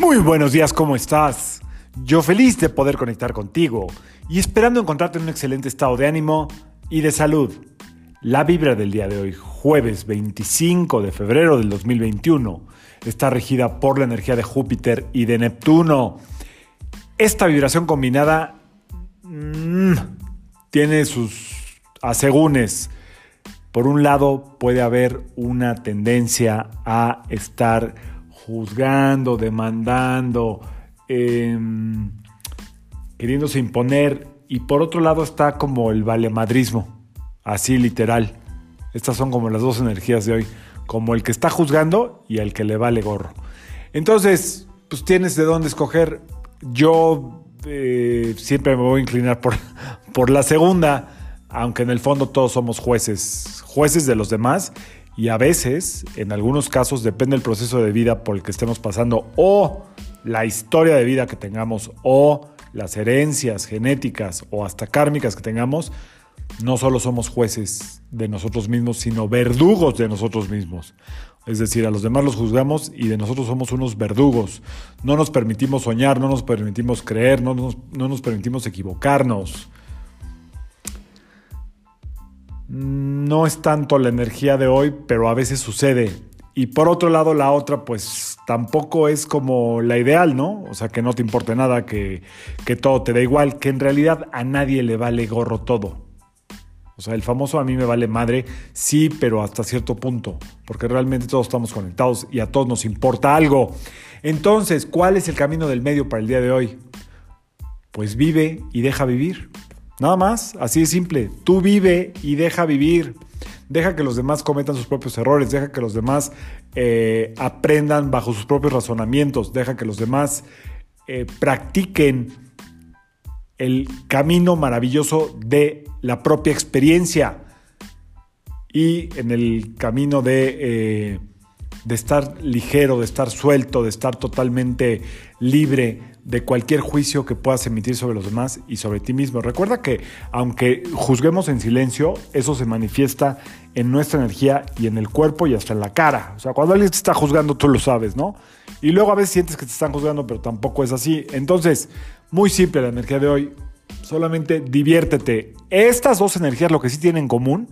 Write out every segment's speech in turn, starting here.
Muy buenos días, ¿cómo estás? Yo feliz de poder conectar contigo y esperando encontrarte en un excelente estado de ánimo y de salud. La vibra del día de hoy, jueves 25 de febrero del 2021, está regida por la energía de Júpiter y de Neptuno. Esta vibración combinada mmm, tiene sus asegúnes. Por un lado, puede haber una tendencia a estar juzgando, demandando, em, queriéndose imponer. Y por otro lado está como el valemadrismo, así literal. Estas son como las dos energías de hoy, como el que está juzgando y el que le vale gorro. Entonces, pues tienes de dónde escoger. Yo eh, siempre me voy a inclinar por, por la segunda, aunque en el fondo todos somos jueces, jueces de los demás y a veces, en algunos casos, depende del proceso de vida por el que estemos pasando o la historia de vida que tengamos o las herencias genéticas o hasta kármicas que tengamos, no solo somos jueces de nosotros mismos, sino verdugos de nosotros mismos. Es decir, a los demás los juzgamos y de nosotros somos unos verdugos. No nos permitimos soñar, no nos permitimos creer, no nos, no nos permitimos equivocarnos. No es tanto la energía de hoy, pero a veces sucede. Y por otro lado, la otra, pues tampoco es como la ideal, ¿no? O sea, que no te importe nada, que, que todo te da igual, que en realidad a nadie le vale gorro todo. O sea, el famoso a mí me vale madre, sí, pero hasta cierto punto, porque realmente todos estamos conectados y a todos nos importa algo. Entonces, ¿cuál es el camino del medio para el día de hoy? Pues vive y deja vivir. Nada más, así de simple. Tú vive y deja vivir. Deja que los demás cometan sus propios errores, deja que los demás eh, aprendan bajo sus propios razonamientos, deja que los demás eh, practiquen el camino maravilloso de la propia experiencia y en el camino de, eh, de estar ligero, de estar suelto, de estar totalmente libre de cualquier juicio que puedas emitir sobre los demás y sobre ti mismo. Recuerda que aunque juzguemos en silencio, eso se manifiesta en nuestra energía y en el cuerpo y hasta en la cara. O sea, cuando alguien te está juzgando, tú lo sabes, ¿no? Y luego a veces sientes que te están juzgando, pero tampoco es así. Entonces, muy simple la energía de hoy. Solamente diviértete. Estas dos energías lo que sí tienen en común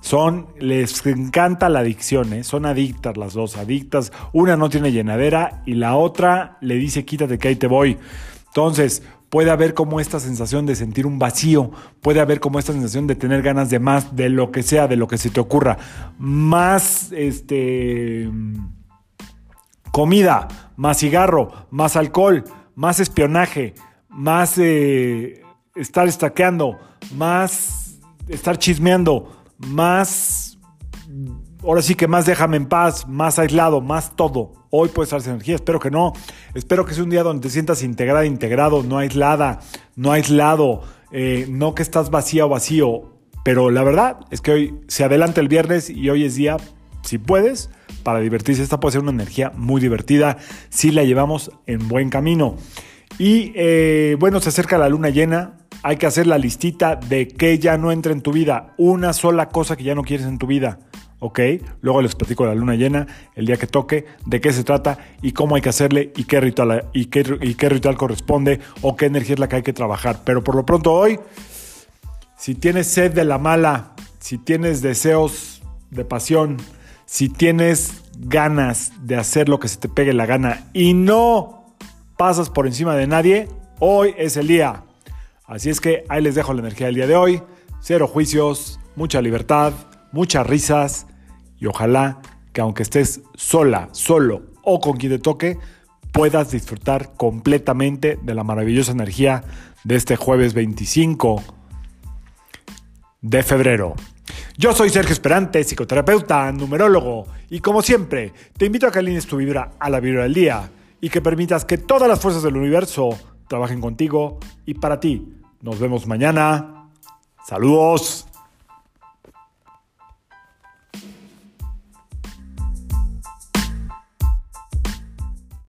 son, les encanta la adicción, ¿eh? son adictas las dos, adictas. Una no tiene llenadera y la otra le dice quítate que ahí te voy. Entonces, puede haber como esta sensación de sentir un vacío, puede haber como esta sensación de tener ganas de más, de lo que sea, de lo que se te ocurra. Más, este, comida, más cigarro, más alcohol, más espionaje, más eh, estar estaqueando, más estar chismeando más, ahora sí que más déjame en paz, más aislado, más todo. Hoy puede estar energía, espero que no. Espero que sea un día donde te sientas integrada, integrado, no aislada, no aislado, eh, no que estás vacía o vacío. Pero la verdad es que hoy se adelanta el viernes y hoy es día, si puedes, para divertirse. Esta puede ser una energía muy divertida si la llevamos en buen camino. Y eh, bueno, se acerca la luna llena hay que hacer la listita de qué ya no entra en tu vida. Una sola cosa que ya no quieres en tu vida. ¿ok? Luego les platico la luna llena, el día que toque, de qué se trata y cómo hay que hacerle y qué ritual, y qué, y qué ritual corresponde o qué energía es la que hay que trabajar. Pero por lo pronto hoy, si tienes sed de la mala, si tienes deseos de pasión, si tienes ganas de hacer lo que se te pegue la gana y no pasas por encima de nadie, hoy es el día. Así es que ahí les dejo la energía del día de hoy. Cero juicios, mucha libertad, muchas risas y ojalá que aunque estés sola, solo o con quien te toque, puedas disfrutar completamente de la maravillosa energía de este jueves 25 de febrero. Yo soy Sergio Esperante, psicoterapeuta, numerólogo, y como siempre, te invito a que alines tu vibra a la vibra del día y que permitas que todas las fuerzas del universo trabajen contigo y para ti. Nos vemos mañana. Saludos.